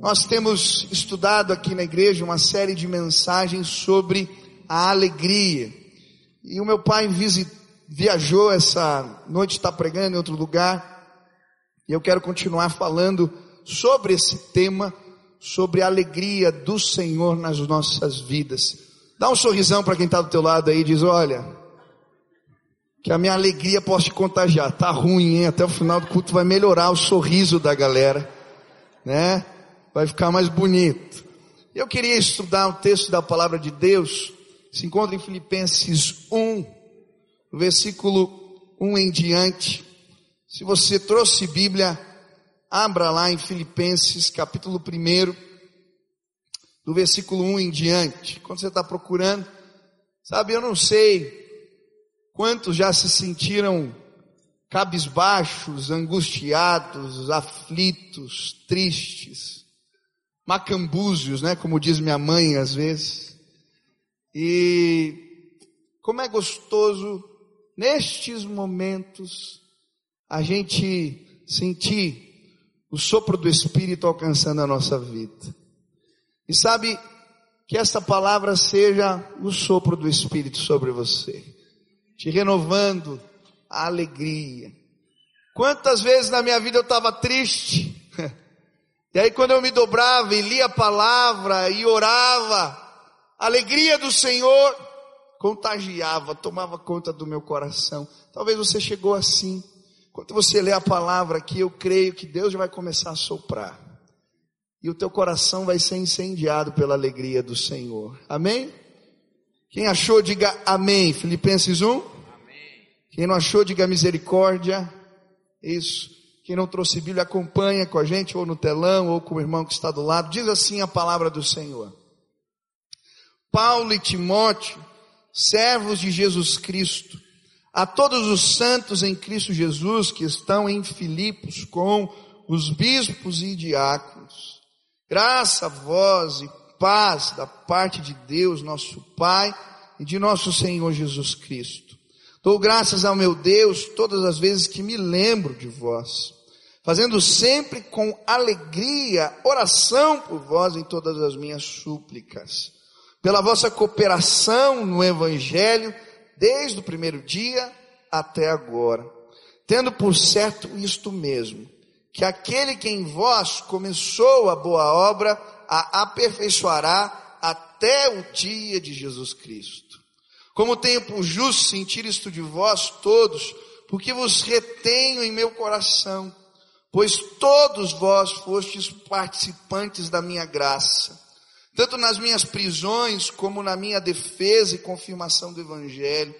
Nós temos estudado aqui na igreja uma série de mensagens sobre a alegria. E o meu pai viajou essa noite, está pregando em outro lugar. E eu quero continuar falando sobre esse tema, sobre a alegria do Senhor nas nossas vidas. Dá um sorrisão para quem está do teu lado aí e diz: Olha, que a minha alegria possa te contagiar. Tá ruim, hein? Até o final do culto vai melhorar o sorriso da galera, né? Vai ficar mais bonito. Eu queria estudar um texto da palavra de Deus. Se encontra em Filipenses 1, versículo 1 em diante. Se você trouxe Bíblia, abra lá em Filipenses, capítulo 1, do versículo 1 em diante. Quando você está procurando, sabe, eu não sei Quantos já se sentiram cabisbaixos, angustiados, aflitos, tristes, macambúzios, né? Como diz minha mãe às vezes. E como é gostoso nestes momentos a gente sentir o sopro do Espírito alcançando a nossa vida. E sabe que esta palavra seja o sopro do Espírito sobre você te renovando a alegria. Quantas vezes na minha vida eu estava triste, e aí quando eu me dobrava e lia a palavra e orava, a alegria do Senhor contagiava, tomava conta do meu coração. Talvez você chegou assim. Quando você lê a palavra aqui, eu creio que Deus já vai começar a soprar. E o teu coração vai ser incendiado pela alegria do Senhor. Amém? Quem achou, diga amém. Filipenses 1. Amém. Quem não achou, diga misericórdia. Isso. Quem não trouxe Bíblia, acompanha com a gente, ou no telão, ou com o irmão que está do lado. Diz assim a palavra do Senhor. Paulo e Timóteo, servos de Jesus Cristo, a todos os santos em Cristo Jesus que estão em Filipos com os bispos e diáconos. Graça a vós e paz da parte de Deus, nosso Pai, e de nosso Senhor Jesus Cristo. Dou graças ao meu Deus todas as vezes que me lembro de vós, fazendo sempre com alegria oração por vós em todas as minhas súplicas, pela vossa cooperação no Evangelho, desde o primeiro dia até agora, tendo por certo isto mesmo, que aquele que em vós começou a boa obra, a aperfeiçoará até o dia de Jesus Cristo. Como tenho por justo sentir isto de vós todos, porque vos retenho em meu coração, pois todos vós fostes participantes da minha graça, tanto nas minhas prisões como na minha defesa e confirmação do Evangelho,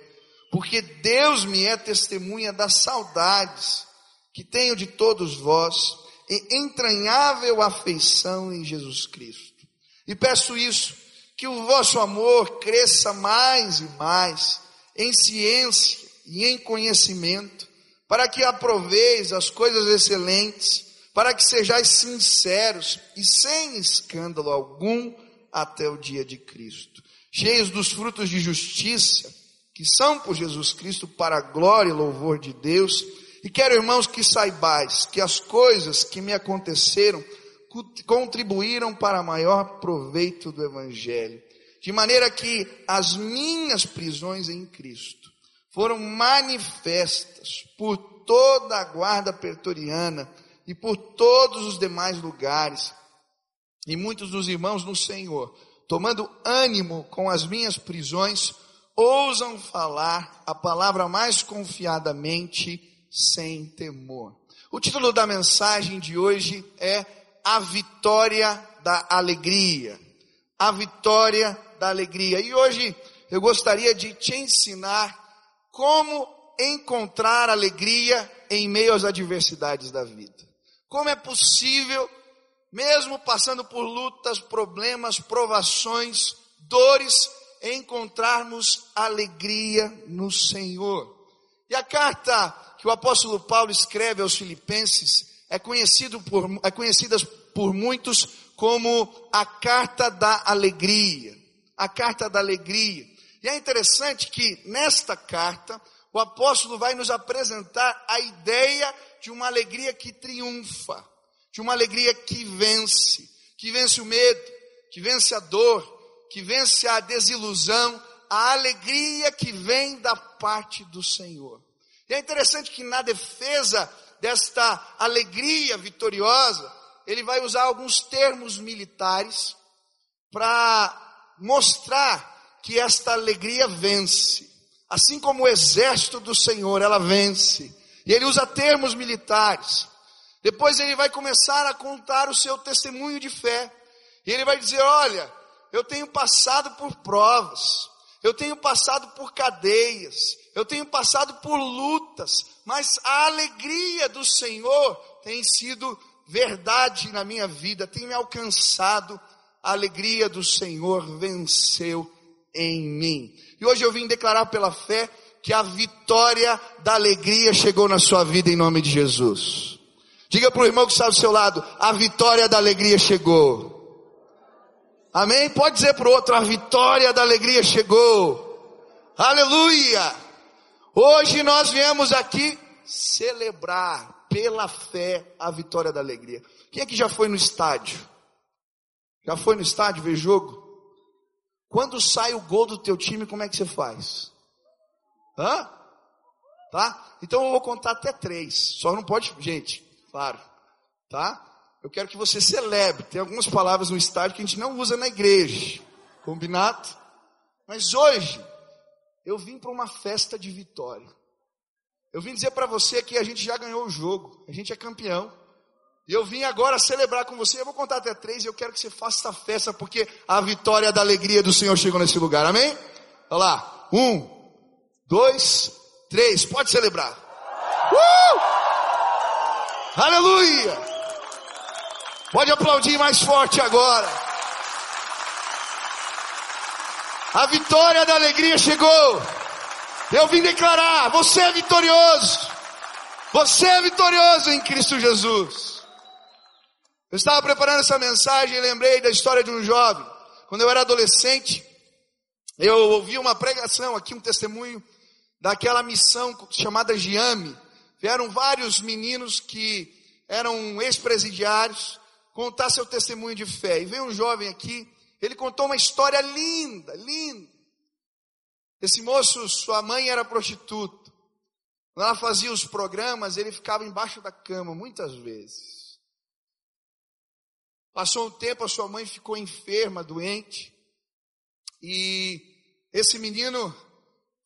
porque Deus me é testemunha das saudades que tenho de todos vós, e entranhável afeição em Jesus Cristo. E peço isso, que o vosso amor cresça mais e mais em ciência e em conhecimento, para que aproveis as coisas excelentes, para que sejais sinceros e sem escândalo algum até o dia de Cristo, cheios dos frutos de justiça, que são por Jesus Cristo para a glória e louvor de Deus, e quero, irmãos, que saibais que as coisas que me aconteceram contribuíram para maior proveito do Evangelho, de maneira que as minhas prisões em Cristo foram manifestas por toda a guarda pretoriana e por todos os demais lugares, e muitos dos irmãos no Senhor, tomando ânimo com as minhas prisões, ousam falar a palavra mais confiadamente sem temor. O título da mensagem de hoje é A Vitória da Alegria. A Vitória da Alegria. E hoje eu gostaria de te ensinar como encontrar alegria em meio às adversidades da vida. Como é possível, mesmo passando por lutas, problemas, provações, dores, encontrarmos alegria no Senhor. E a carta que o apóstolo Paulo escreve aos filipenses é, conhecido por, é conhecida por muitos como a carta da alegria. A carta da alegria. E é interessante que nesta carta o apóstolo vai nos apresentar a ideia de uma alegria que triunfa, de uma alegria que vence, que vence o medo, que vence a dor, que vence a desilusão, a alegria que vem da parte do Senhor. E é interessante que na defesa desta alegria vitoriosa, ele vai usar alguns termos militares para mostrar que esta alegria vence. Assim como o exército do Senhor, ela vence. E ele usa termos militares. Depois ele vai começar a contar o seu testemunho de fé. E ele vai dizer: Olha, eu tenho passado por provas, eu tenho passado por cadeias, eu tenho passado por lutas, mas a alegria do Senhor tem sido verdade na minha vida, tem me alcançado, a alegria do Senhor venceu em mim. E hoje eu vim declarar pela fé que a vitória da alegria chegou na sua vida em nome de Jesus. Diga para o irmão que está do seu lado, a vitória da alegria chegou. Amém? Pode dizer para o outro, a vitória da alegria chegou. Aleluia! Hoje nós viemos aqui celebrar pela fé a vitória da alegria. Quem é que já foi no estádio? Já foi no estádio ver jogo? Quando sai o gol do teu time, como é que você faz? Hã? Tá? Então eu vou contar até três. Só não pode, gente, claro. Tá? Eu quero que você celebre. Tem algumas palavras no estádio que a gente não usa na igreja. Combinado? Mas hoje, eu vim para uma festa de vitória. Eu vim dizer para você que a gente já ganhou o jogo. A gente é campeão. E eu vim agora celebrar com você. Eu vou contar até três e eu quero que você faça essa festa porque a vitória da alegria do Senhor chegou nesse lugar. Amém? Olha lá. Um, dois, três. Pode celebrar. Uh! Aleluia! Pode aplaudir mais forte agora. A vitória da alegria chegou. Eu vim declarar: você é vitorioso. Você é vitorioso em Cristo Jesus. Eu estava preparando essa mensagem e lembrei da história de um jovem. Quando eu era adolescente, eu ouvi uma pregação aqui, um testemunho daquela missão chamada Giame. Vieram vários meninos que eram ex-presidiários contar seu testemunho de fé. E veio um jovem aqui, ele contou uma história linda, linda. Esse moço, sua mãe era prostituta. Quando ela fazia os programas, ele ficava embaixo da cama muitas vezes. Passou um tempo, a sua mãe ficou enferma, doente, e esse menino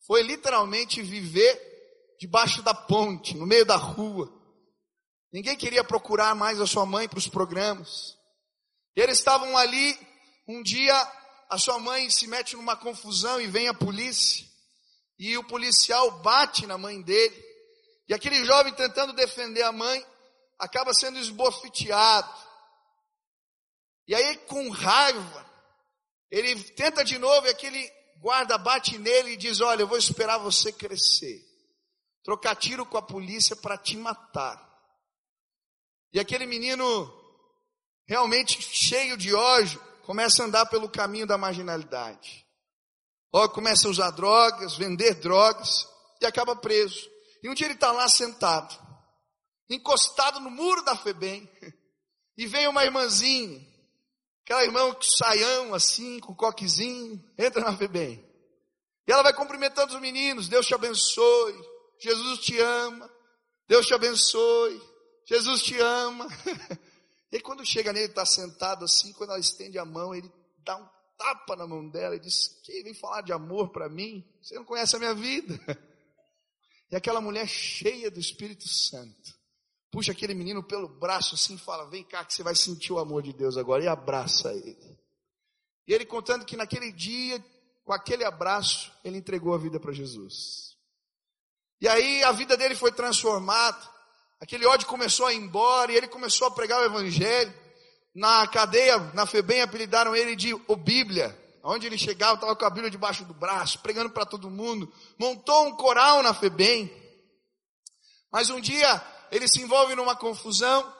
foi literalmente viver debaixo da ponte, no meio da rua. Ninguém queria procurar mais a sua mãe para os programas. E eles estavam ali, um dia a sua mãe se mete numa confusão e vem a polícia, e o policial bate na mãe dele, e aquele jovem tentando defender a mãe, acaba sendo esbofeteado. E aí, com raiva, ele tenta de novo e aquele guarda bate nele e diz: Olha, eu vou esperar você crescer, trocar tiro com a polícia para te matar. E aquele menino, realmente cheio de ódio, começa a andar pelo caminho da marginalidade. Logo começa a usar drogas, vender drogas e acaba preso. E um dia ele está lá sentado, encostado no muro da FEBEM, e vem uma irmãzinha Aquela irmã que saião assim, com coquezinho, entra na FEBEM. E ela vai cumprimentando os meninos, Deus te abençoe, Jesus te ama, Deus te abençoe, Jesus te ama. E quando chega nele, está sentado assim, quando ela estende a mão, ele dá um tapa na mão dela e diz, que vem falar de amor para mim? Você não conhece a minha vida. E aquela mulher cheia do Espírito Santo, puxa aquele menino pelo braço assim e fala: Vem cá que você vai sentir o amor de Deus agora. E abraça ele. E ele contando que naquele dia, com aquele abraço, ele entregou a vida para Jesus. E aí a vida dele foi transformada. Aquele ódio começou a ir embora e ele começou a pregar o Evangelho. Na cadeia, na FEBEM, apelidaram ele de o Bíblia. Onde ele chegava, estava com a Bíblia debaixo do braço, pregando para todo mundo. Montou um coral na FEBEM. Mas um dia ele se envolve numa confusão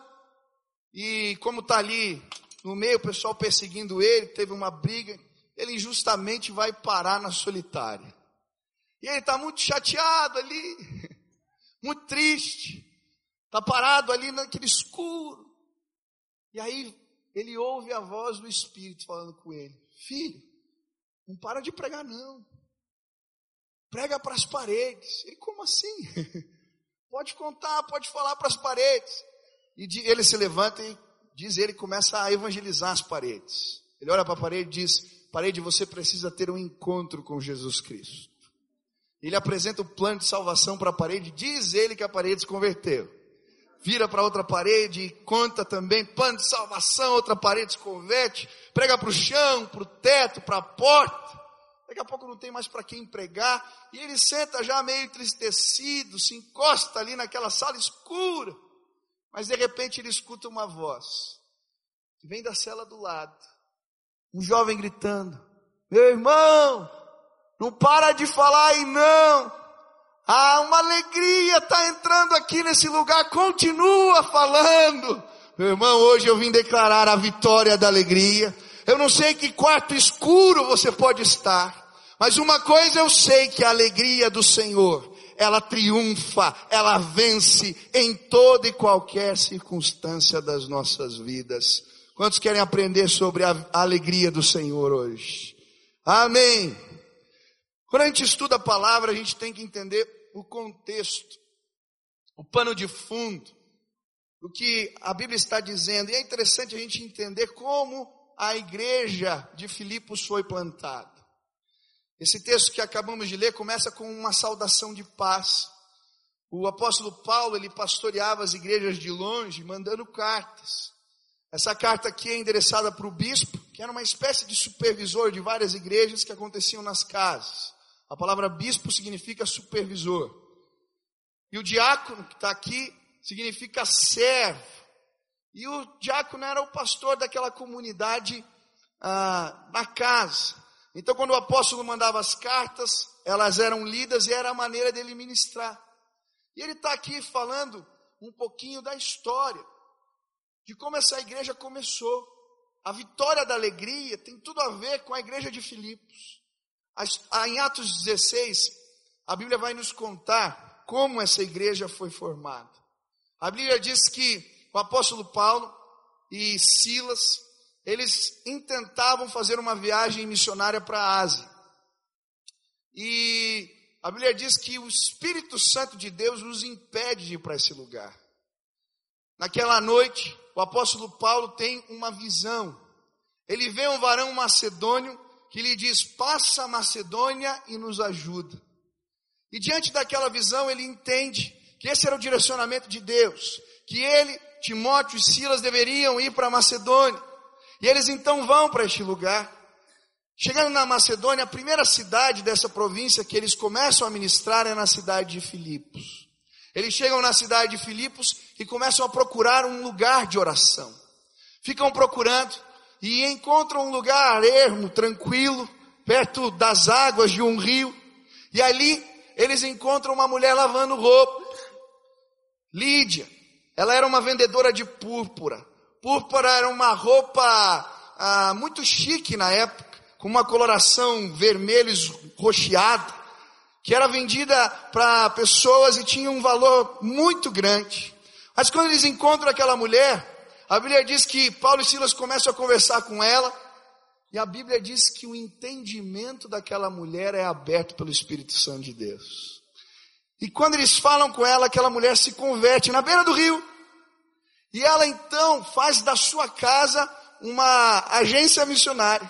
e como está ali no meio, o pessoal perseguindo ele, teve uma briga, ele injustamente vai parar na solitária. E ele está muito chateado ali, muito triste, está parado ali naquele escuro. E aí ele ouve a voz do Espírito falando com ele: Filho, não para de pregar, não. Prega para as paredes. Ele, como assim? pode contar, pode falar para as paredes. E ele se levanta e diz ele começa a evangelizar as paredes. Ele olha para a parede e diz: Parede, você precisa ter um encontro com Jesus Cristo. Ele apresenta o plano de salvação para a parede, diz ele que a parede se converteu. Vira para outra parede e conta também plano de salvação, outra parede se converte, prega para o chão, para o teto, para a porta. Daqui a pouco não tem mais para quem pregar, e ele senta já meio entristecido, se encosta ali naquela sala escura. Mas de repente ele escuta uma voz, que vem da cela do lado, um jovem gritando: Meu irmão, não para de falar aí não. Ah, uma alegria está entrando aqui nesse lugar, continua falando. Meu irmão, hoje eu vim declarar a vitória da alegria. Eu não sei que quarto escuro você pode estar, mas uma coisa eu sei que a alegria do Senhor ela triunfa, ela vence em toda e qualquer circunstância das nossas vidas. Quantos querem aprender sobre a alegria do Senhor hoje? Amém. Quando a gente estuda a palavra, a gente tem que entender o contexto, o pano de fundo, o que a Bíblia está dizendo. E é interessante a gente entender como a igreja de Filipos foi plantada. Esse texto que acabamos de ler começa com uma saudação de paz. O apóstolo Paulo, ele pastoreava as igrejas de longe, mandando cartas. Essa carta aqui é endereçada para o bispo, que era uma espécie de supervisor de várias igrejas que aconteciam nas casas. A palavra bispo significa supervisor. E o diácono, que está aqui, significa servo. E o diácono era o pastor daquela comunidade ah, na casa. Então, quando o apóstolo mandava as cartas, elas eram lidas e era a maneira dele ministrar. E ele está aqui falando um pouquinho da história, de como essa igreja começou. A vitória da alegria tem tudo a ver com a igreja de Filipos. Em Atos 16, a Bíblia vai nos contar como essa igreja foi formada. A Bíblia diz que o apóstolo Paulo e Silas eles intentavam fazer uma viagem missionária para a Ásia. E a Bíblia diz que o Espírito Santo de Deus os impede de ir para esse lugar. Naquela noite, o apóstolo Paulo tem uma visão. Ele vê um varão macedônio que lhe diz: Passa a Macedônia e nos ajuda. E diante daquela visão, ele entende que esse era o direcionamento de Deus, que ele, Timóteo e Silas deveriam ir para Macedônia. E eles então vão para este lugar. Chegando na Macedônia, a primeira cidade dessa província que eles começam a ministrar é na cidade de Filipos. Eles chegam na cidade de Filipos e começam a procurar um lugar de oração. Ficam procurando e encontram um lugar ermo, tranquilo, perto das águas de um rio. E ali eles encontram uma mulher lavando roupa. Lídia. Ela era uma vendedora de púrpura. Púrpura era uma roupa ah, muito chique na época, com uma coloração vermelho rocheada, que era vendida para pessoas e tinha um valor muito grande. Mas quando eles encontram aquela mulher, a Bíblia diz que Paulo e Silas começam a conversar com ela, e a Bíblia diz que o entendimento daquela mulher é aberto pelo Espírito Santo de Deus. E quando eles falam com ela, aquela mulher se converte na beira do rio. E ela então faz da sua casa uma agência missionária.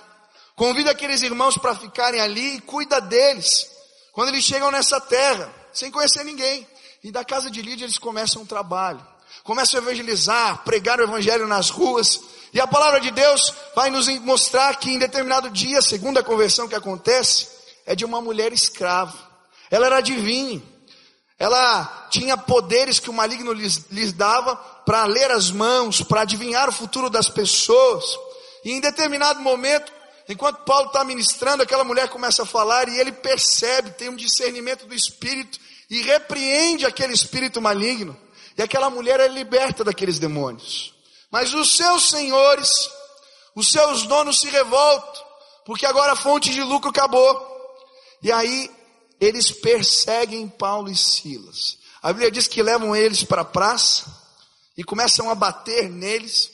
Convida aqueles irmãos para ficarem ali e cuida deles. Quando eles chegam nessa terra, sem conhecer ninguém. E da casa de Lídia eles começam um trabalho. Começam a evangelizar, pregar o evangelho nas ruas. E a palavra de Deus vai nos mostrar que em determinado dia, segundo a conversão que acontece, é de uma mulher escrava. Ela era adivinha. Ela tinha poderes que o maligno lhes, lhes dava para ler as mãos, para adivinhar o futuro das pessoas. E em determinado momento, enquanto Paulo está ministrando, aquela mulher começa a falar e ele percebe, tem um discernimento do espírito e repreende aquele espírito maligno. E aquela mulher é liberta daqueles demônios. Mas os seus senhores, os seus donos se revoltam, porque agora a fonte de lucro acabou. E aí eles perseguem Paulo e Silas. A Bíblia diz que levam eles para a praça e começam a bater neles,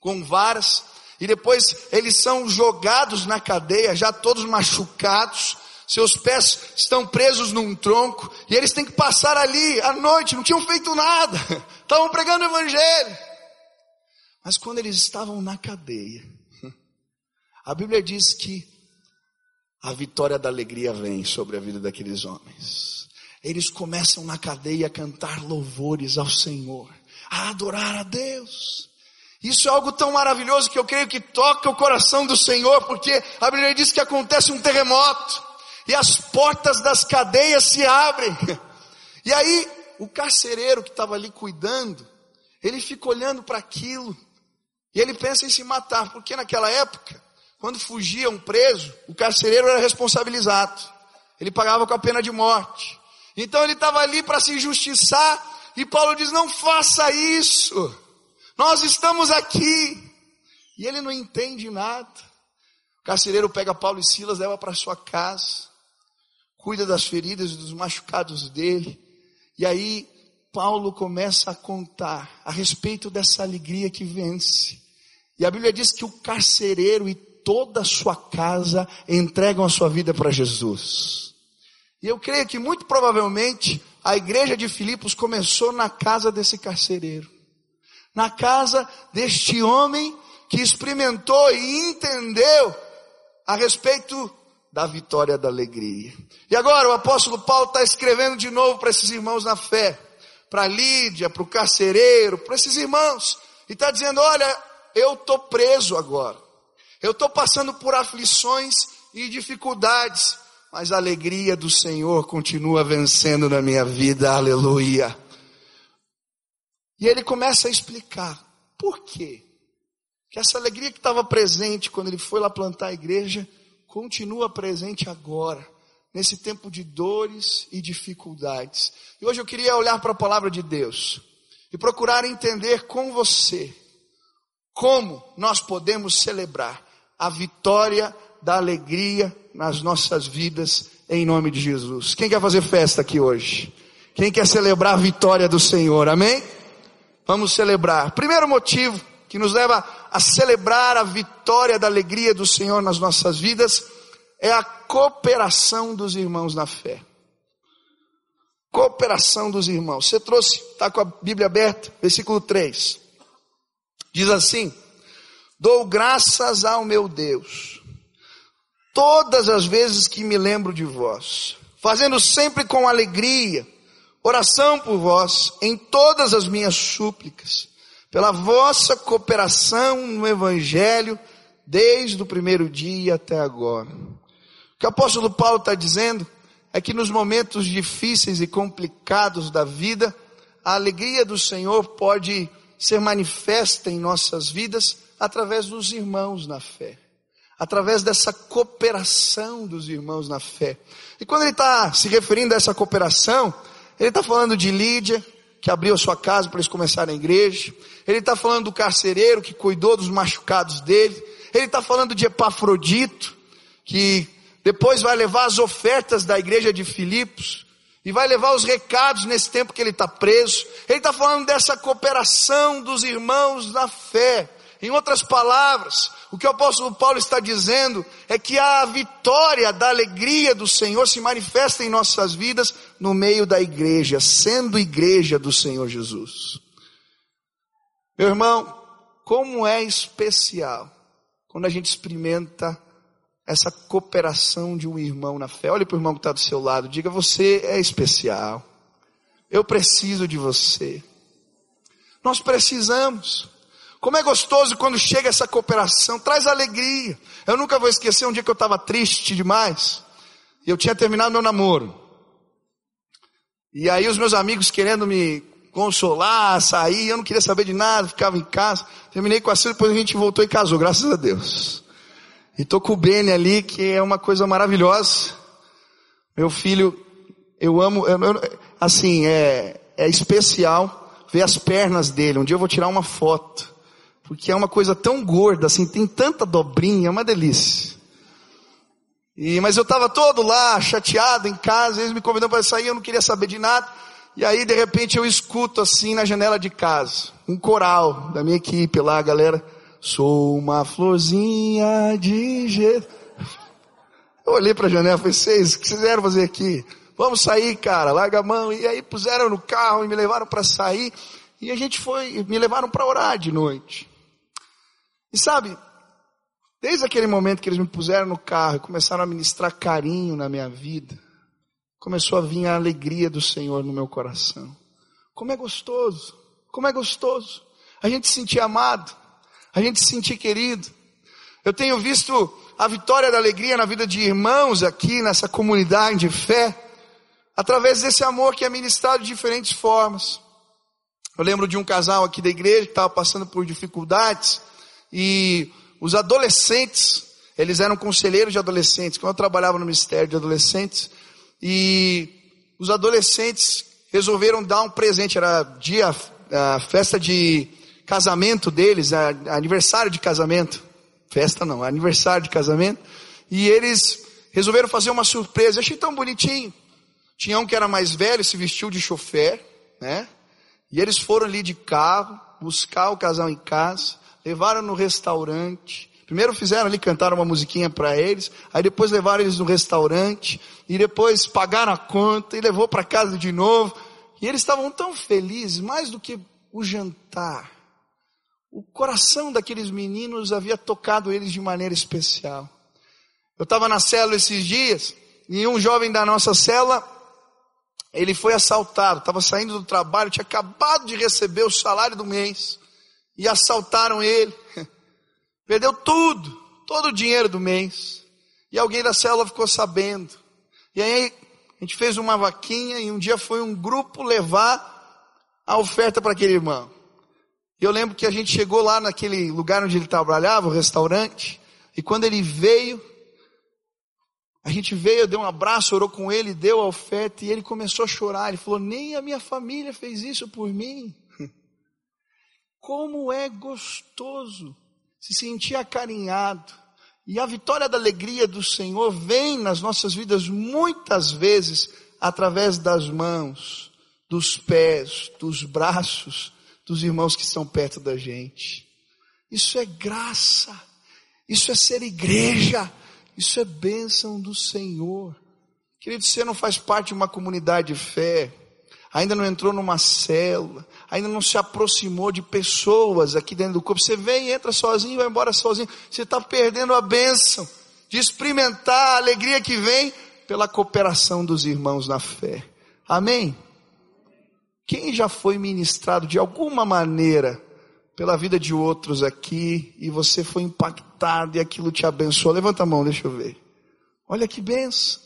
com varas, e depois eles são jogados na cadeia, já todos machucados, seus pés estão presos num tronco, e eles têm que passar ali à noite, não tinham feito nada, estavam pregando o evangelho. Mas quando eles estavam na cadeia, a Bíblia diz que a vitória da alegria vem sobre a vida daqueles homens. Eles começam na cadeia a cantar louvores ao Senhor, a adorar a Deus. Isso é algo tão maravilhoso que eu creio que toca o coração do Senhor, porque a Bíblia diz que acontece um terremoto e as portas das cadeias se abrem. E aí, o carcereiro que estava ali cuidando, ele fica olhando para aquilo e ele pensa em se matar, porque naquela época quando fugia um preso, o carcereiro era responsabilizado. Ele pagava com a pena de morte. Então ele estava ali para se injustiçar, e Paulo diz: Não faça isso, nós estamos aqui. E ele não entende nada. O carcereiro pega Paulo e Silas, leva para sua casa, cuida das feridas e dos machucados dele, e aí Paulo começa a contar a respeito dessa alegria que vence. E a Bíblia diz que o carcereiro e toda a sua casa entregam a sua vida para Jesus. E eu creio que muito provavelmente a igreja de Filipos começou na casa desse carcereiro. Na casa deste homem que experimentou e entendeu a respeito da vitória da alegria. E agora o apóstolo Paulo está escrevendo de novo para esses irmãos na fé, para Lídia, para o carcereiro, para esses irmãos, e está dizendo: olha, eu estou preso agora. Eu estou passando por aflições e dificuldades, mas a alegria do Senhor continua vencendo na minha vida, aleluia. E ele começa a explicar por quê. Que essa alegria que estava presente quando ele foi lá plantar a igreja, continua presente agora, nesse tempo de dores e dificuldades. E hoje eu queria olhar para a palavra de Deus e procurar entender com você como nós podemos celebrar a vitória da alegria nas nossas vidas, em nome de Jesus. Quem quer fazer festa aqui hoje? Quem quer celebrar a vitória do Senhor? Amém? Vamos celebrar. Primeiro motivo que nos leva a celebrar a vitória da alegria do Senhor nas nossas vidas é a cooperação dos irmãos na fé. Cooperação dos irmãos. Você trouxe, está com a Bíblia aberta, versículo 3. Diz assim: Dou graças ao meu Deus, todas as vezes que me lembro de vós, fazendo sempre com alegria, oração por vós, em todas as minhas súplicas, pela vossa cooperação no Evangelho, desde o primeiro dia até agora. O que o apóstolo Paulo está dizendo é que nos momentos difíceis e complicados da vida, a alegria do Senhor pode ser manifesta em nossas vidas através dos irmãos na fé, através dessa cooperação dos irmãos na fé. E quando ele está se referindo a essa cooperação, ele está falando de Lídia, que abriu a sua casa para eles começarem a igreja. Ele está falando do carcereiro que cuidou dos machucados dele. Ele está falando de Epafrodito, que depois vai levar as ofertas da igreja de Filipos e vai levar os recados nesse tempo que ele está preso. Ele está falando dessa cooperação dos irmãos na fé. Em outras palavras, o que o apóstolo Paulo está dizendo é que a vitória da alegria do Senhor se manifesta em nossas vidas no meio da igreja, sendo igreja do Senhor Jesus. Meu irmão, como é especial quando a gente experimenta essa cooperação de um irmão na fé. Olhe para o irmão que está do seu lado, diga: Você é especial. Eu preciso de você. Nós precisamos. Como é gostoso quando chega essa cooperação, traz alegria. Eu nunca vou esquecer um dia que eu estava triste demais. E eu tinha terminado meu namoro. E aí os meus amigos querendo me consolar, sair, eu não queria saber de nada, ficava em casa. Terminei com a Cida, depois a gente voltou e casou, graças a Deus. E tô com o Beni ali, que é uma coisa maravilhosa. Meu filho, eu amo, eu, assim, é, é especial ver as pernas dele. Um dia eu vou tirar uma foto porque é uma coisa tão gorda, assim, tem tanta dobrinha, é uma delícia. E, mas eu estava todo lá, chateado em casa, eles me convidando para sair, eu não queria saber de nada. E aí, de repente, eu escuto assim na janela de casa, um coral da minha equipe lá, a galera Sou uma florzinha de Jesus. Eu olhei para a janela e falei, vocês, o que vocês fazer aqui? Vamos sair, cara, larga a mão. E aí puseram no carro e me levaram para sair. E a gente foi, me levaram para orar de noite. E sabe, desde aquele momento que eles me puseram no carro e começaram a ministrar carinho na minha vida, começou a vir a alegria do Senhor no meu coração. Como é gostoso, como é gostoso. A gente se sentir amado, a gente se sentir querido. Eu tenho visto a vitória da alegria na vida de irmãos aqui nessa comunidade de fé, através desse amor que é ministrado de diferentes formas. Eu lembro de um casal aqui da igreja que estava passando por dificuldades e os adolescentes, eles eram conselheiros de adolescentes, quando eu trabalhava no Ministério de Adolescentes, e os adolescentes resolveram dar um presente, era dia, a festa de casamento deles, a, aniversário de casamento, festa não, aniversário de casamento, e eles resolveram fazer uma surpresa, eu achei tão bonitinho. Tinha um que era mais velho, se vestiu de chofer, né? E eles foram ali de carro, buscar o casal em casa, levaram no restaurante, Primeiro fizeram ali, cantaram uma musiquinha para eles, aí depois levaram eles no restaurante, e depois pagaram a conta, e levou para casa de novo. E eles estavam tão felizes, mais do que o jantar. O coração daqueles meninos havia tocado eles de maneira especial. Eu estava na célula esses dias, e um jovem da nossa célula, ele foi assaltado, estava saindo do trabalho, tinha acabado de receber o salário do mês, e assaltaram ele. Perdeu tudo, todo o dinheiro do mês. E alguém da célula ficou sabendo. E aí a gente fez uma vaquinha e um dia foi um grupo levar a oferta para aquele irmão. Eu lembro que a gente chegou lá naquele lugar onde ele trabalhava, o restaurante, e quando ele veio, a gente veio, deu um abraço, orou com ele, deu a oferta e ele começou a chorar. Ele falou: Nem a minha família fez isso por mim. Como é gostoso se sentir acarinhado. E a vitória da alegria do Senhor vem nas nossas vidas muitas vezes através das mãos, dos pés, dos braços dos irmãos que estão perto da gente. Isso é graça, isso é ser igreja, isso é bênção do Senhor. Querido, você não faz parte de uma comunidade de fé, ainda não entrou numa célula, ainda não se aproximou de pessoas aqui dentro do corpo. Você vem, entra sozinho, vai embora sozinho. Você está perdendo a bênção de experimentar a alegria que vem pela cooperação dos irmãos na fé. Amém? Quem já foi ministrado de alguma maneira pela vida de outros aqui e você foi impactado e aquilo te abençoou? Levanta a mão, deixa eu ver. Olha que benção.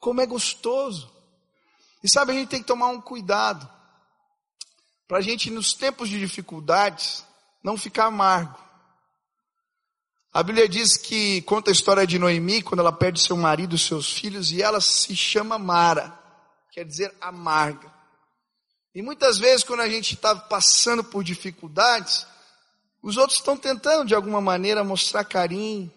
Como é gostoso. E sabe, a gente tem que tomar um cuidado para a gente, nos tempos de dificuldades, não ficar amargo. A Bíblia diz que conta a história de Noemi, quando ela perde seu marido e seus filhos, e ela se chama Mara, quer dizer amarga. E muitas vezes, quando a gente está passando por dificuldades, os outros estão tentando de alguma maneira mostrar carinho,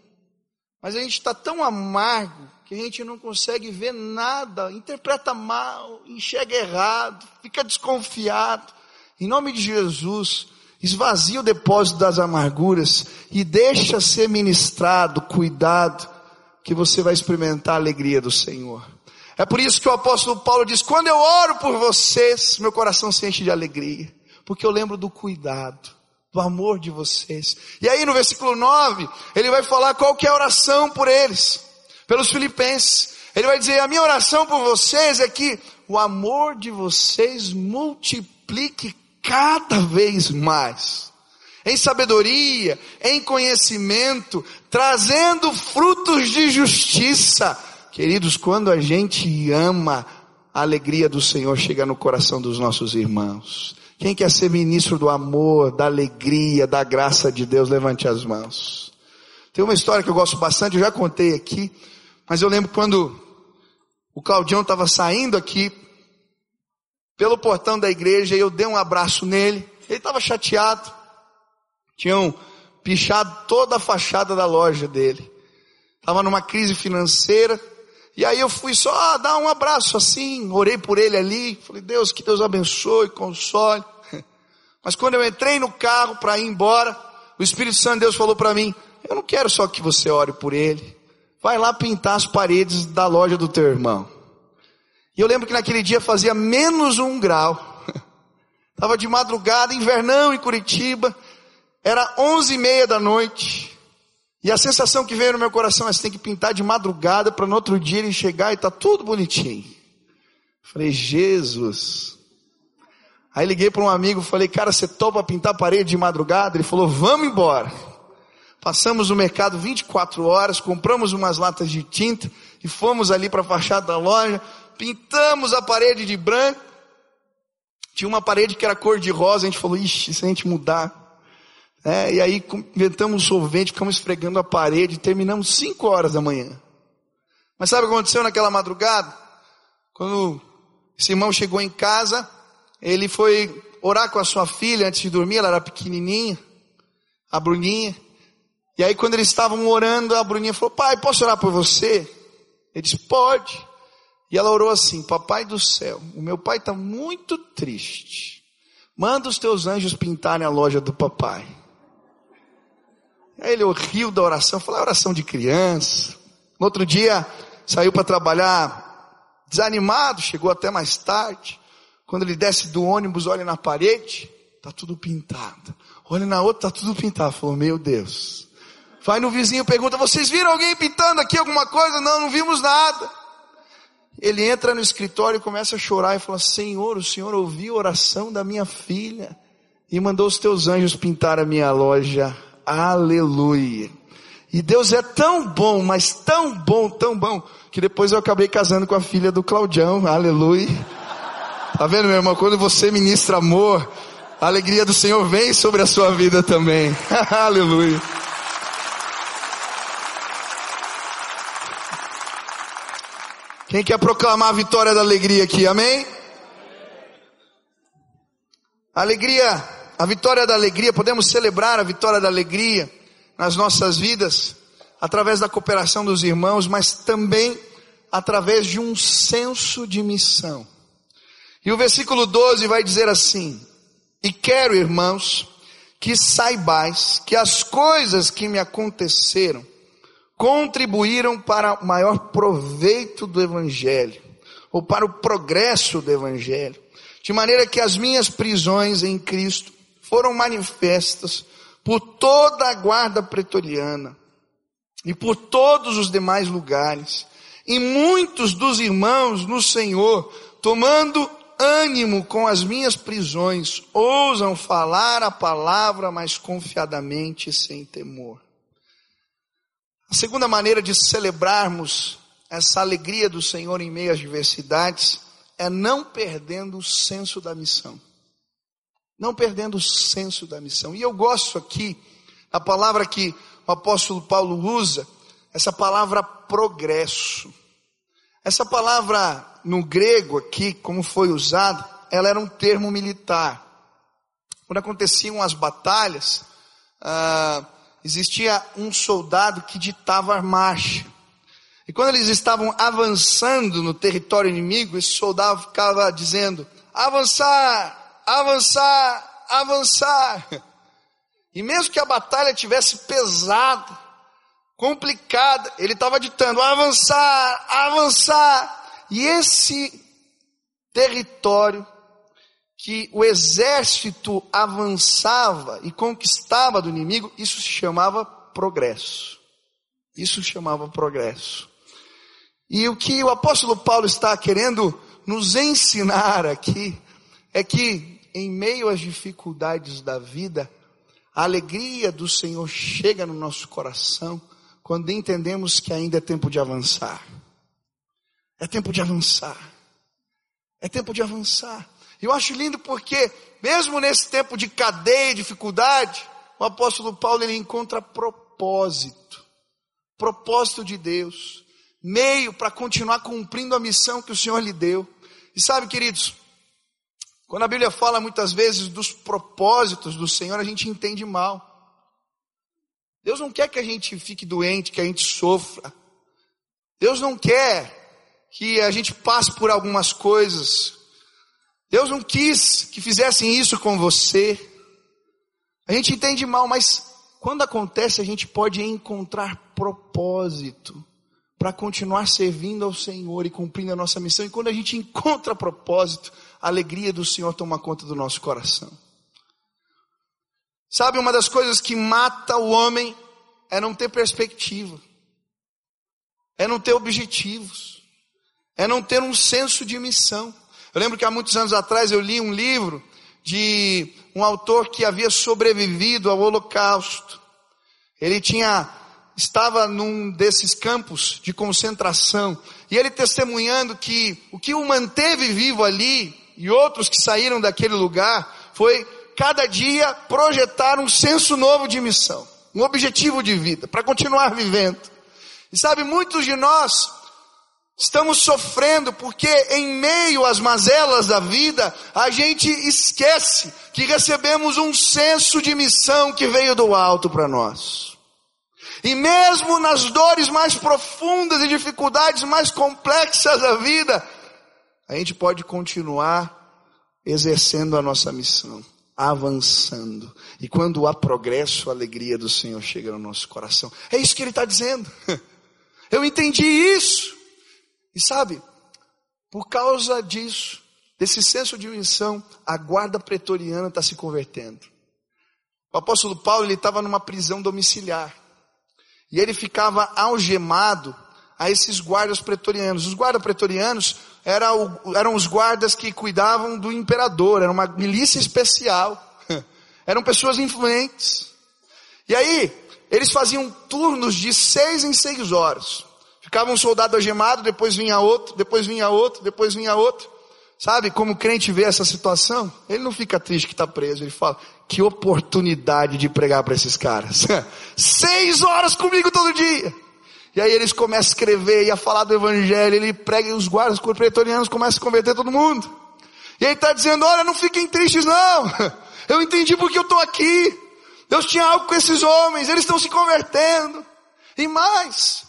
mas a gente está tão amargo que a gente não consegue ver nada, interpreta mal, enxerga errado, fica desconfiado. Em nome de Jesus, esvazia o depósito das amarguras e deixa ser ministrado, cuidado, que você vai experimentar a alegria do Senhor. É por isso que o apóstolo Paulo diz: quando eu oro por vocês, meu coração se enche de alegria, porque eu lembro do cuidado, do amor de vocês. E aí no versículo 9, ele vai falar qual que é a oração por eles, pelos filipenses. Ele vai dizer: a minha oração por vocês é que o amor de vocês multiplique cada vez mais, em sabedoria, em conhecimento, trazendo frutos de justiça. Queridos, quando a gente ama, a alegria do Senhor chega no coração dos nossos irmãos. Quem quer ser ministro do amor, da alegria, da graça de Deus, levante as mãos. Tem uma história que eu gosto bastante, eu já contei aqui, mas eu lembro quando o Claudião estava saindo aqui pelo portão da igreja e eu dei um abraço nele. Ele estava chateado. Tinham pichado toda a fachada da loja dele. Estava numa crise financeira. E aí eu fui só dar um abraço assim, orei por ele ali. Falei, Deus, que Deus abençoe, console. Mas quando eu entrei no carro para ir embora, o Espírito Santo de Deus falou para mim, eu não quero só que você ore por ele. Vai lá pintar as paredes da loja do teu irmão. E eu lembro que naquele dia fazia menos um grau. Estava de madrugada, invernão em Curitiba. Era onze e meia da noite. E a sensação que veio no meu coração é você tem que pintar de madrugada para no outro dia ele chegar e tá tudo bonitinho. Falei, Jesus. Aí liguei para um amigo, falei, cara, você topa pintar a parede de madrugada? Ele falou, vamos embora. Passamos no mercado 24 horas, compramos umas latas de tinta e fomos ali para a fachada da loja, pintamos a parede de branco. Tinha uma parede que era cor de rosa, a gente falou, ixi, se a gente mudar. É, e aí inventamos um solvente, ficamos esfregando a parede, terminamos 5 horas da manhã. Mas sabe o que aconteceu naquela madrugada? Quando esse irmão chegou em casa, ele foi orar com a sua filha antes de dormir, ela era pequenininha, a Bruninha. E aí quando eles estavam orando, a Bruninha falou, pai, posso orar por você? Ele disse, pode. E ela orou assim, papai do céu, o meu pai está muito triste. Manda os teus anjos pintarem a loja do papai. Aí ele riu da oração, falou, é oração de criança. No outro dia, saiu para trabalhar desanimado, chegou até mais tarde. Quando ele desce do ônibus, olha na parede, tá tudo pintado. Olha na outra, tá tudo pintado. Falou, meu Deus. Vai no vizinho pergunta: Vocês viram alguém pintando aqui alguma coisa? Não, não vimos nada. Ele entra no escritório e começa a chorar e fala: Senhor, o Senhor ouviu a oração da minha filha e mandou os teus anjos pintar a minha loja. Aleluia. E Deus é tão bom, mas tão bom, tão bom, que depois eu acabei casando com a filha do Claudião. Aleluia. Tá vendo, meu irmão? Quando você ministra amor, a alegria do Senhor vem sobre a sua vida também. Aleluia. Quem quer proclamar a vitória da alegria aqui? Amém? Alegria, a vitória da alegria, podemos celebrar a vitória da alegria nas nossas vidas através da cooperação dos irmãos, mas também através de um senso de missão. E o versículo 12 vai dizer assim: E quero, irmãos, que saibais que as coisas que me aconteceram contribuíram para o maior proveito do Evangelho, ou para o progresso do Evangelho, de maneira que as minhas prisões em Cristo foram manifestas por toda a guarda pretoriana e por todos os demais lugares, e muitos dos irmãos no Senhor, tomando ânimo com as minhas prisões, ousam falar a palavra mais confiadamente e sem temor. A segunda maneira de celebrarmos essa alegria do Senhor em meio às diversidades é não perdendo o senso da missão. Não perdendo o senso da missão. E eu gosto aqui, a palavra que o apóstolo Paulo usa, essa palavra progresso. Essa palavra no grego aqui, como foi usada, ela era um termo militar. Quando aconteciam as batalhas, ah, existia um soldado que ditava a marcha. E quando eles estavam avançando no território inimigo, esse soldado ficava dizendo: avançar, avançar, avançar. E mesmo que a batalha tivesse pesada, complicada, ele estava ditando: avançar, avançar. E esse território que o exército avançava e conquistava do inimigo, isso se chamava progresso. Isso se chamava progresso. E o que o apóstolo Paulo está querendo nos ensinar aqui é que, em meio às dificuldades da vida, a alegria do Senhor chega no nosso coração quando entendemos que ainda é tempo de avançar. É tempo de avançar. É tempo de avançar. Eu acho lindo porque, mesmo nesse tempo de cadeia e dificuldade, o apóstolo Paulo ele encontra propósito, propósito de Deus, meio para continuar cumprindo a missão que o Senhor lhe deu. E sabe, queridos, quando a Bíblia fala muitas vezes dos propósitos do Senhor, a gente entende mal. Deus não quer que a gente fique doente, que a gente sofra. Deus não quer que a gente passe por algumas coisas Deus não quis que fizessem isso com você. A gente entende mal, mas quando acontece, a gente pode encontrar propósito para continuar servindo ao Senhor e cumprindo a nossa missão. E quando a gente encontra propósito, a alegria do Senhor toma conta do nosso coração. Sabe, uma das coisas que mata o homem é não ter perspectiva, é não ter objetivos, é não ter um senso de missão. Eu lembro que há muitos anos atrás eu li um livro de um autor que havia sobrevivido ao Holocausto. Ele tinha estava num desses campos de concentração e ele testemunhando que o que o manteve vivo ali e outros que saíram daquele lugar foi cada dia projetar um senso novo de missão, um objetivo de vida para continuar vivendo. E sabe, muitos de nós Estamos sofrendo porque em meio às mazelas da vida, a gente esquece que recebemos um senso de missão que veio do alto para nós. E mesmo nas dores mais profundas e dificuldades mais complexas da vida, a gente pode continuar exercendo a nossa missão, avançando. E quando há progresso, a alegria do Senhor chega no nosso coração. É isso que ele está dizendo. Eu entendi isso. E sabe, por causa disso, desse senso de missão, a guarda pretoriana está se convertendo. O apóstolo Paulo ele estava numa prisão domiciliar e ele ficava algemado a esses guardas pretorianos. Os guardas pretorianos eram, eram os guardas que cuidavam do imperador, era uma milícia especial, eram pessoas influentes. E aí, eles faziam turnos de seis em seis horas. Ficava um soldado algemado, depois vinha outro, depois vinha outro, depois vinha outro. Sabe como crente vê essa situação? Ele não fica triste que está preso, ele fala, que oportunidade de pregar para esses caras. Seis horas comigo todo dia. E aí eles começam a escrever e a falar do evangelho, ele prega e os guardas pretorianos começam a converter todo mundo. E ele está dizendo, olha, não fiquem tristes não. Eu entendi porque eu estou aqui. Deus tinha algo com esses homens, eles estão se convertendo. E mais,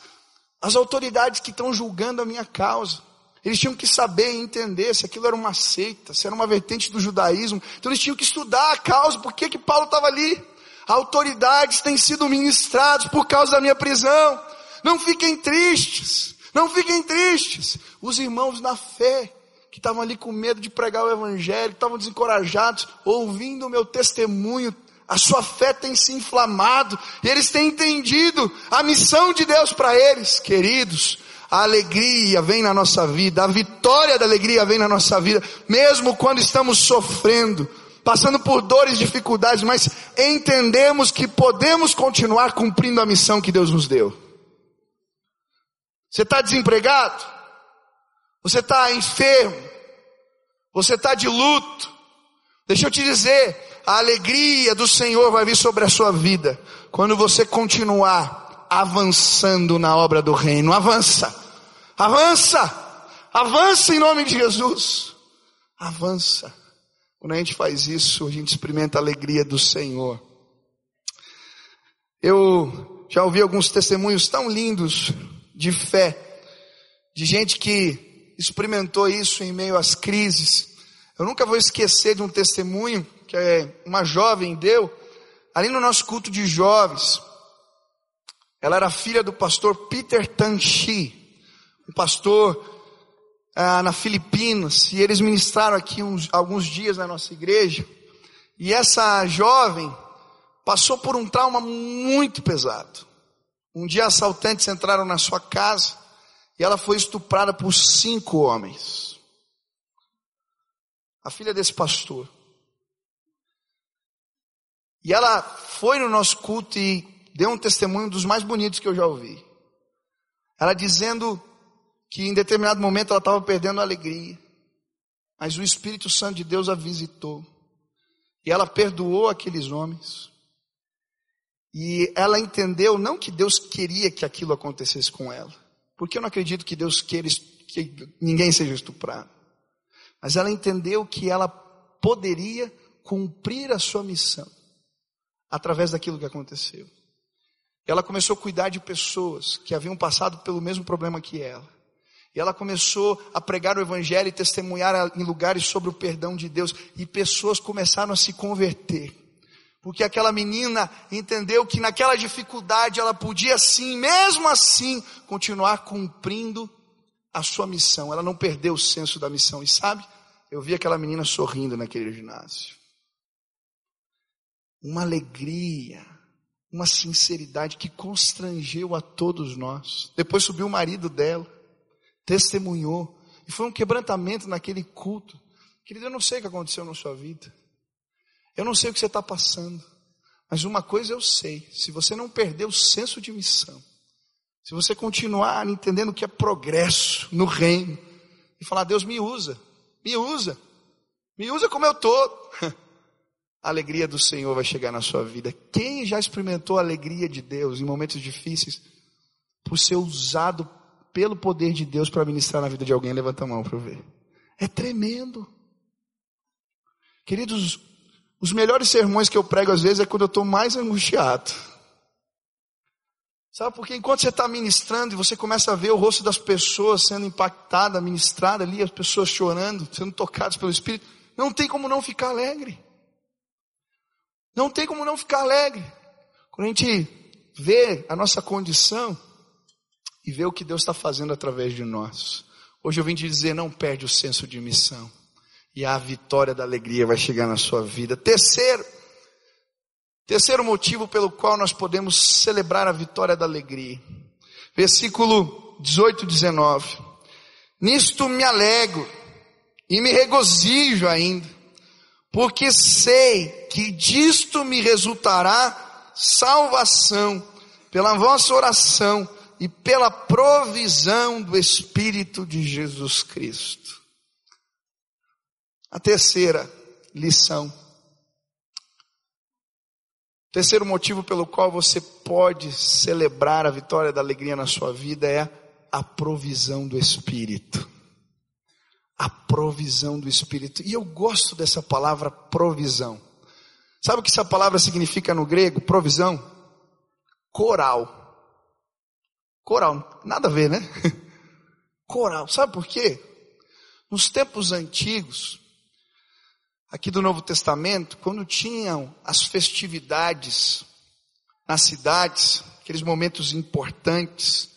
as autoridades que estão julgando a minha causa. Eles tinham que saber e entender se aquilo era uma seita, se era uma vertente do judaísmo. Então eles tinham que estudar a causa, por que que Paulo estava ali. Autoridades têm sido ministradas por causa da minha prisão. Não fiquem tristes, não fiquem tristes. Os irmãos na fé, que estavam ali com medo de pregar o evangelho, estavam desencorajados, ouvindo o meu testemunho, a sua fé tem se inflamado, e eles têm entendido a missão de Deus para eles, queridos. A alegria vem na nossa vida, a vitória da alegria vem na nossa vida, mesmo quando estamos sofrendo, passando por dores dificuldades, mas entendemos que podemos continuar cumprindo a missão que Deus nos deu. Você está desempregado? Você está enfermo? Você está de luto? Deixa eu te dizer, a alegria do Senhor vai vir sobre a sua vida quando você continuar avançando na obra do reino. Avança, avança, avança em nome de Jesus. Avança. Quando a gente faz isso, a gente experimenta a alegria do Senhor. Eu já ouvi alguns testemunhos tão lindos de fé, de gente que experimentou isso em meio às crises. Eu nunca vou esquecer de um testemunho que é uma jovem deu, ali no nosso culto de jovens. Ela era filha do pastor Peter Tanchi, um pastor ah, na Filipinas, e eles ministraram aqui uns, alguns dias na nossa igreja. E essa jovem passou por um trauma muito pesado. Um dia assaltantes entraram na sua casa e ela foi estuprada por cinco homens. A filha desse pastor. E ela foi no nosso culto e deu um testemunho dos mais bonitos que eu já ouvi. Ela dizendo que em determinado momento ela estava perdendo a alegria, mas o Espírito Santo de Deus a visitou. E ela perdoou aqueles homens. E ela entendeu não que Deus queria que aquilo acontecesse com ela, porque eu não acredito que Deus queira que ninguém seja estuprado. Mas ela entendeu que ela poderia cumprir a sua missão através daquilo que aconteceu. Ela começou a cuidar de pessoas que haviam passado pelo mesmo problema que ela. E ela começou a pregar o evangelho e testemunhar em lugares sobre o perdão de Deus. E pessoas começaram a se converter. Porque aquela menina entendeu que naquela dificuldade ela podia sim, mesmo assim, continuar cumprindo a sua missão. Ela não perdeu o senso da missão. E sabe, eu vi aquela menina sorrindo naquele ginásio. Uma alegria, uma sinceridade que constrangeu a todos nós. Depois subiu o marido dela, testemunhou. E foi um quebrantamento naquele culto. Querido, eu não sei o que aconteceu na sua vida. Eu não sei o que você está passando, mas uma coisa eu sei: se você não perder o senso de missão, se você continuar entendendo que é progresso no reino, e falar, Deus me usa, me usa, me usa como eu estou, a alegria do Senhor vai chegar na sua vida. Quem já experimentou a alegria de Deus em momentos difíceis, por ser usado pelo poder de Deus para ministrar na vida de alguém, levanta a mão para eu ver. É tremendo. Queridos, os melhores sermões que eu prego às vezes é quando eu estou mais angustiado. Sabe, porque enquanto você está ministrando e você começa a ver o rosto das pessoas sendo impactada, ministrada ali, as pessoas chorando, sendo tocadas pelo Espírito, não tem como não ficar alegre. Não tem como não ficar alegre. Quando a gente vê a nossa condição e vê o que Deus está fazendo através de nós. Hoje eu vim te dizer, não perde o senso de missão e a vitória da alegria vai chegar na sua vida. Terceiro, terceiro motivo pelo qual nós podemos celebrar a vitória da alegria. Versículo 18 e 19. Nisto me alegro e me regozijo ainda, porque sei que disto me resultará salvação pela vossa oração e pela provisão do Espírito de Jesus Cristo. A terceira lição. Terceiro motivo pelo qual você pode celebrar a vitória da alegria na sua vida é a provisão do Espírito. A provisão do Espírito. E eu gosto dessa palavra provisão. Sabe o que essa palavra significa no grego? Provisão? Coral. Coral, nada a ver, né? Coral. Sabe por quê? Nos tempos antigos, aqui do Novo Testamento, quando tinham as festividades nas cidades, aqueles momentos importantes,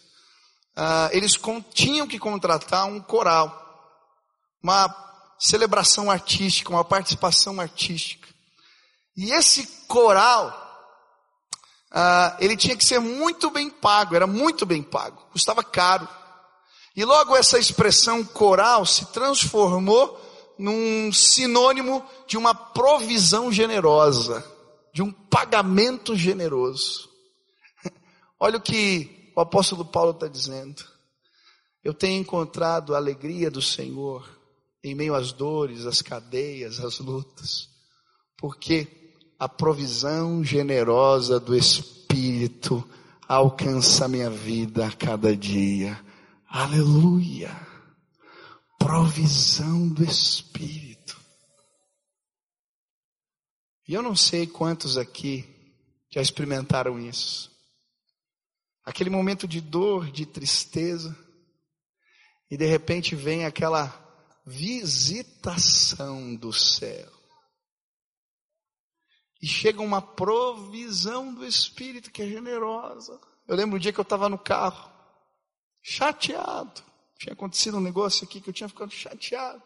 uh, eles tinham que contratar um coral, uma celebração artística, uma participação artística. E esse coral, uh, ele tinha que ser muito bem pago, era muito bem pago, custava caro. E logo essa expressão coral se transformou num sinônimo de uma provisão generosa, de um pagamento generoso. Olha o que o apóstolo Paulo está dizendo. Eu tenho encontrado a alegria do Senhor em meio às dores, às cadeias, às lutas, porque a provisão generosa do Espírito alcança a minha vida a cada dia. Aleluia provisão do Espírito. E eu não sei quantos aqui já experimentaram isso. Aquele momento de dor, de tristeza, e de repente vem aquela visitação do céu. E chega uma provisão do Espírito que é generosa. Eu lembro um dia que eu estava no carro, chateado. Tinha acontecido um negócio aqui que eu tinha ficado chateado.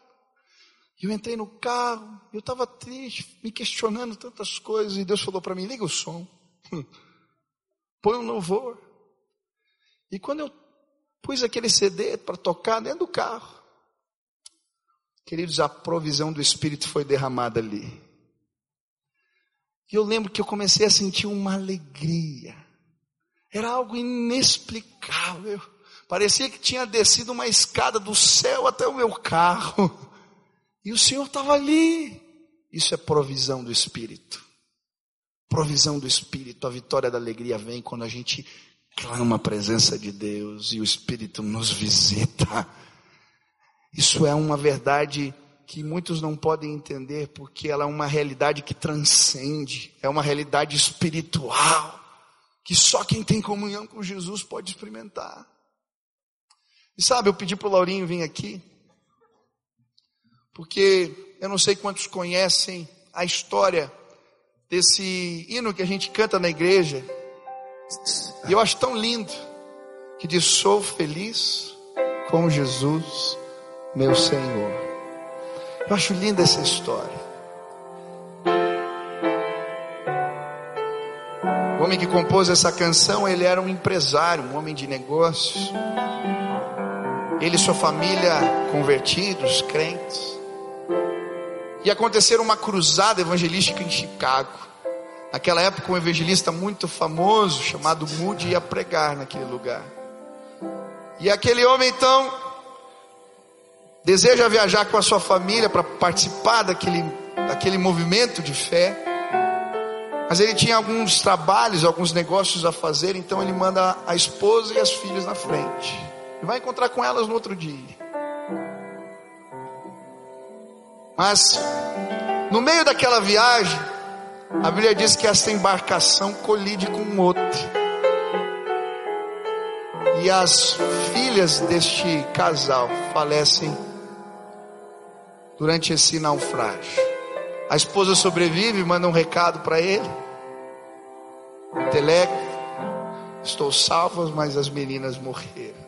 Eu entrei no carro, eu estava triste, me questionando tantas coisas, e Deus falou para mim: liga o som, põe um louvor. E quando eu pus aquele CD para tocar dentro do carro, queridos, a provisão do Espírito foi derramada ali. E eu lembro que eu comecei a sentir uma alegria, era algo inexplicável. Parecia que tinha descido uma escada do céu até o meu carro. E o Senhor estava ali. Isso é provisão do Espírito. Provisão do Espírito. A vitória da alegria vem quando a gente clama a presença de Deus e o Espírito nos visita. Isso é uma verdade que muitos não podem entender porque ela é uma realidade que transcende, é uma realidade espiritual que só quem tem comunhão com Jesus pode experimentar. E sabe, eu pedi para o Laurinho vir aqui, porque eu não sei quantos conhecem a história desse hino que a gente canta na igreja. E eu acho tão lindo que diz: Sou feliz com Jesus, meu Senhor. Eu acho linda essa história. O homem que compôs essa canção, ele era um empresário, um homem de negócios. Ele e sua família convertidos, crentes. E aconteceu uma cruzada evangelística em Chicago. Naquela época, um evangelista muito famoso, chamado Moody, ia pregar naquele lugar. E aquele homem, então, deseja viajar com a sua família para participar daquele, daquele movimento de fé. Mas ele tinha alguns trabalhos, alguns negócios a fazer, então ele manda a esposa e as filhas na frente. E vai encontrar com elas no outro dia. Mas, no meio daquela viagem, a Bíblia diz que essa embarcação colide com outra. E as filhas deste casal falecem durante esse naufrágio. A esposa sobrevive, manda um recado para ele. Teleco, estou salvo, mas as meninas morreram.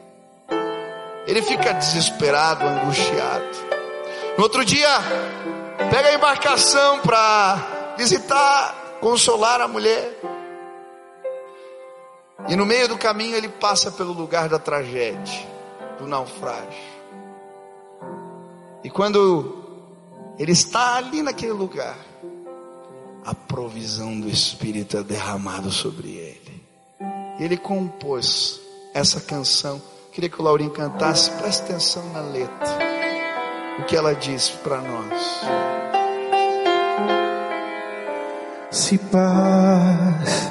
Ele fica desesperado, angustiado. No outro dia, pega a embarcação para visitar, consolar a mulher. E no meio do caminho ele passa pelo lugar da tragédia, do naufrágio. Quando ele está ali naquele lugar, a provisão do Espírito é derramada sobre ele. Ele compôs essa canção. Queria que o Laurinho cantasse, preste atenção na letra o que ela diz para nós. Se paz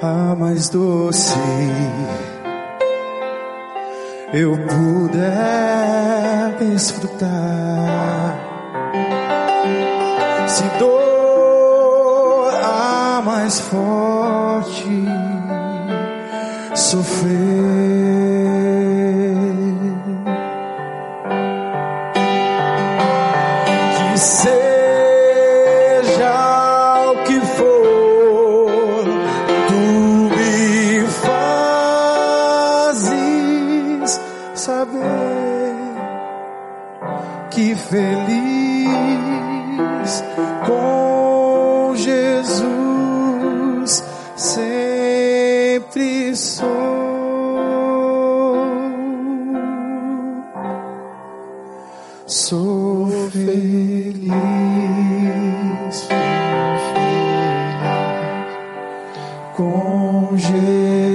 a mais doce eu puder desfrutar, se dor a mais forte sofrer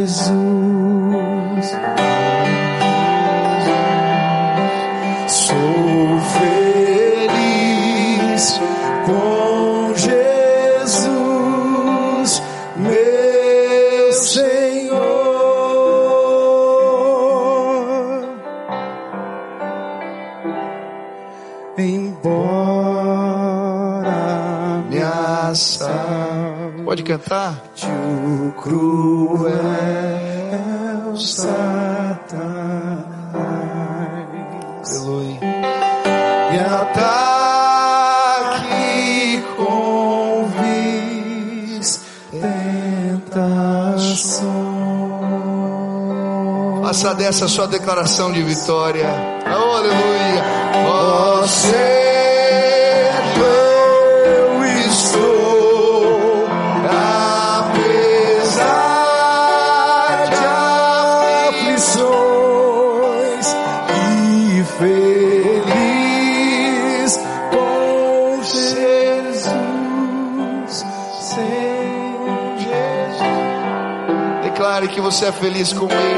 essa sua declaração de vitória. Oh, aleluia. Oh, eu estou, apesar de aflições, e feliz com Jesus, sem Jesus. Declare que você é feliz com Ele.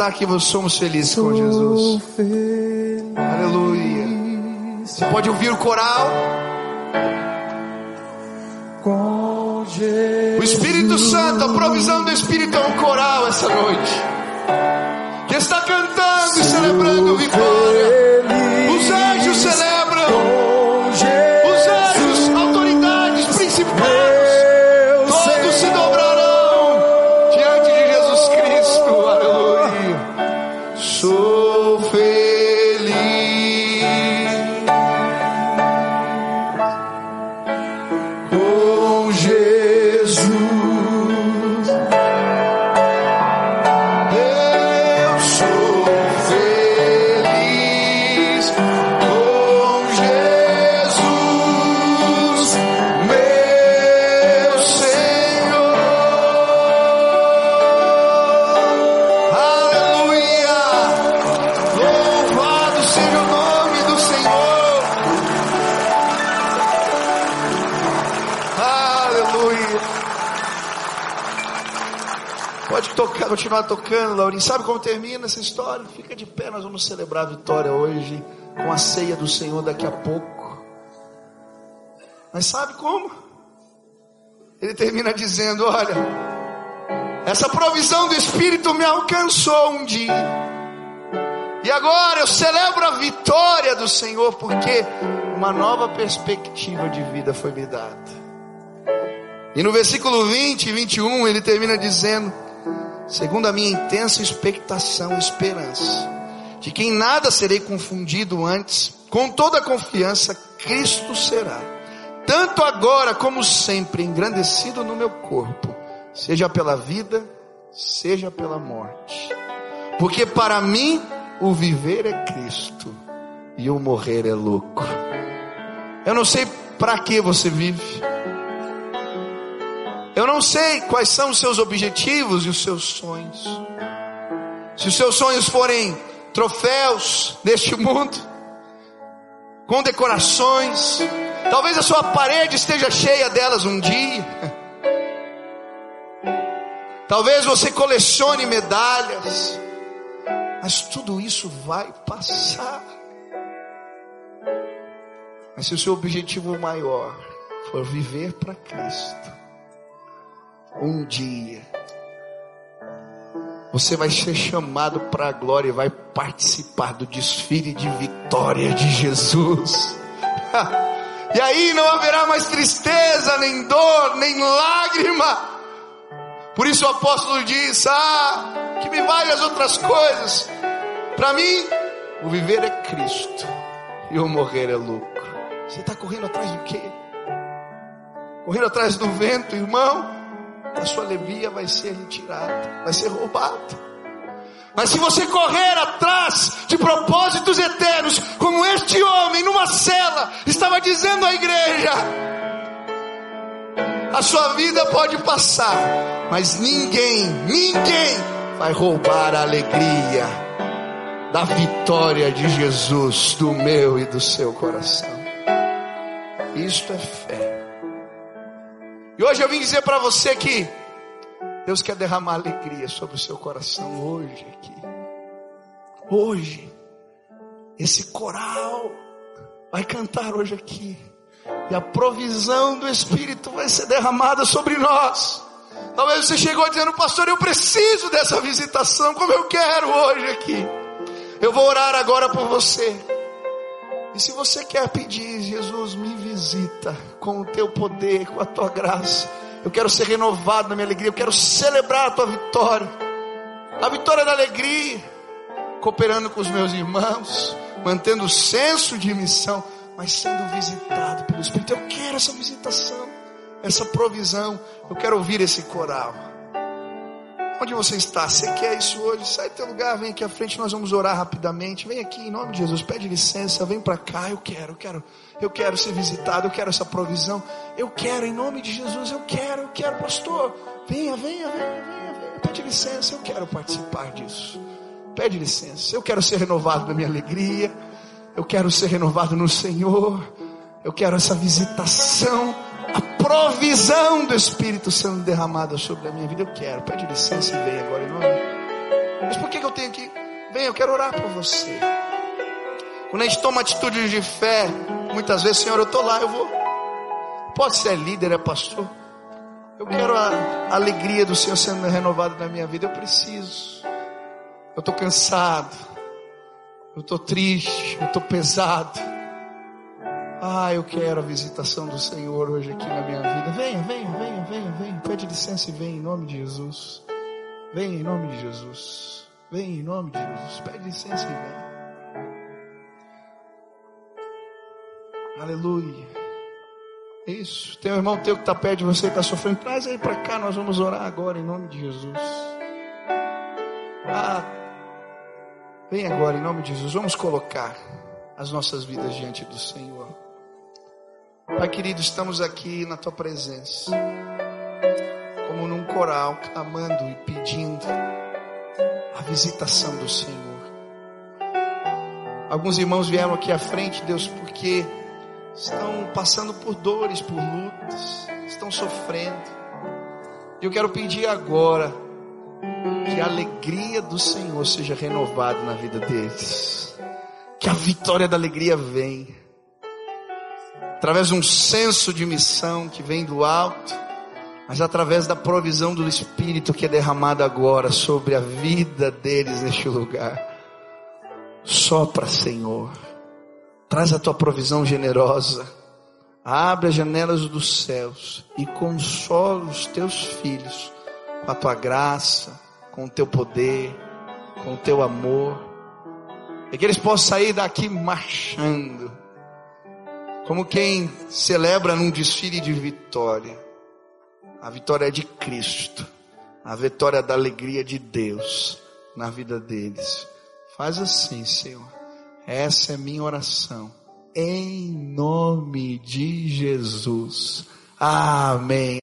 Cantar que nós somos felizes com Jesus. feliz. Aleluia. Você pode ouvir o coral? Continuar tocando, Laurinho. Sabe como termina essa história? Fica de pé, nós vamos celebrar a vitória hoje com a ceia do Senhor daqui a pouco. Mas sabe como? Ele termina dizendo: Olha, essa provisão do Espírito me alcançou um dia. E agora eu celebro a vitória do Senhor porque uma nova perspectiva de vida foi me dada. E no versículo 20 e 21 ele termina dizendo: segundo a minha intensa expectação e esperança, de que em nada serei confundido antes, com toda a confiança, Cristo será, tanto agora como sempre, engrandecido no meu corpo, seja pela vida, seja pela morte. Porque para mim o viver é Cristo e o morrer é lucro. Eu não sei para que você vive. Eu não sei quais são os seus objetivos e os seus sonhos. Se os seus sonhos forem troféus deste mundo, com decorações, talvez a sua parede esteja cheia delas um dia. Talvez você colecione medalhas, mas tudo isso vai passar. Mas se o seu objetivo maior for viver para Cristo, um dia você vai ser chamado para a glória e vai participar do desfile de vitória de Jesus. E aí não haverá mais tristeza, nem dor, nem lágrima. Por isso o apóstolo diz: Ah, que me vale as outras coisas. Para mim, o viver é Cristo e o morrer é lucro. Você está correndo atrás do quê? Correndo atrás do vento, irmão? A sua alegria vai ser retirada, vai ser roubada. Mas se você correr atrás de propósitos eternos, como este homem numa cela estava dizendo à igreja, a sua vida pode passar, mas ninguém, ninguém vai roubar a alegria da vitória de Jesus do meu e do seu coração. Isto é fé. E hoje eu vim dizer para você que Deus quer derramar alegria sobre o seu coração hoje aqui. Hoje, esse coral vai cantar hoje aqui. E a provisão do Espírito vai ser derramada sobre nós. Talvez você chegou dizendo, pastor, eu preciso dessa visitação, como eu quero hoje aqui. Eu vou orar agora por você. E se você quer pedir, Jesus, me visita com o teu poder, com a tua graça. Eu quero ser renovado na minha alegria, eu quero celebrar a tua vitória. A vitória da alegria, cooperando com os meus irmãos, mantendo o senso de missão, mas sendo visitado pelo Espírito. Eu quero essa visitação, essa provisão. Eu quero ouvir esse coral. Onde você está? Você quer isso hoje? Sai do teu lugar, vem aqui à frente, nós vamos orar rapidamente. Vem aqui em nome de Jesus, pede licença, vem para cá. Eu quero, eu quero, eu quero ser visitado, eu quero essa provisão. Eu quero, em nome de Jesus, eu quero, eu quero, pastor. Venha, venha, venha, venha, venha. Pede licença, eu quero participar disso. Pede licença, eu quero ser renovado na minha alegria. Eu quero ser renovado no Senhor. Eu quero essa visitação provisão do Espírito Santo derramada sobre a minha vida. Eu quero. Pede licença e vem agora em nome. Mas por que, que eu tenho que. Vem, eu quero orar por você. Quando a gente toma atitude de fé, muitas vezes, Senhor, eu estou lá, eu vou. Pode ser líder, é pastor. Eu quero a, alegria do Senhor sendo renovada na minha vida. Eu preciso. Eu estou cansado. Eu estou triste. Eu estou pesado. Ah, eu quero a visitação do Senhor hoje aqui na minha vida. Venha, venha, venha, venha, venha. Pede licença e vem em nome de Jesus. Venha em nome de Jesus. Venha em nome de Jesus. Pede licença e vem. Aleluia. Isso. Tem um irmão teu que está perto de você, está sofrendo. Traz aí para cá, nós vamos orar agora em nome de Jesus. Ah, vem agora em nome de Jesus. Vamos colocar as nossas vidas diante do Senhor. Pai querido, estamos aqui na tua presença, como num coral, clamando e pedindo a visitação do Senhor. Alguns irmãos vieram aqui à frente, Deus, porque estão passando por dores, por lutas, estão sofrendo. E eu quero pedir agora que a alegria do Senhor seja renovada na vida deles. Que a vitória da alegria venha. Através de um senso de missão que vem do alto, mas através da provisão do Espírito que é derramado agora sobre a vida deles neste lugar. Sopra, Senhor Traz a tua provisão generosa. Abre as janelas dos céus e consola os teus filhos com a tua graça, com o teu poder, com o teu amor. E que eles possam sair daqui marchando, como quem celebra num desfile de vitória. A vitória é de Cristo, a vitória da alegria de Deus na vida deles. Faz assim, Senhor. Essa é minha oração. Em nome de Jesus. Amém.